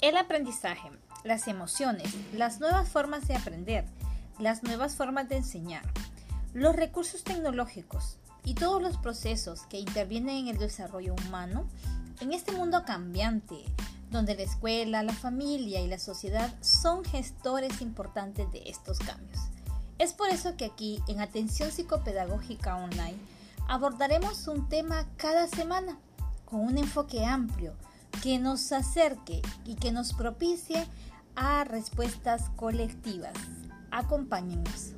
El aprendizaje, las emociones, las nuevas formas de aprender, las nuevas formas de enseñar, los recursos tecnológicos y todos los procesos que intervienen en el desarrollo humano en este mundo cambiante, donde la escuela, la familia y la sociedad son gestores importantes de estos cambios. Es por eso que aquí, en Atención Psicopedagógica Online, abordaremos un tema cada semana con un enfoque amplio que nos acerque y que nos propicie a respuestas colectivas. Acompáñenos.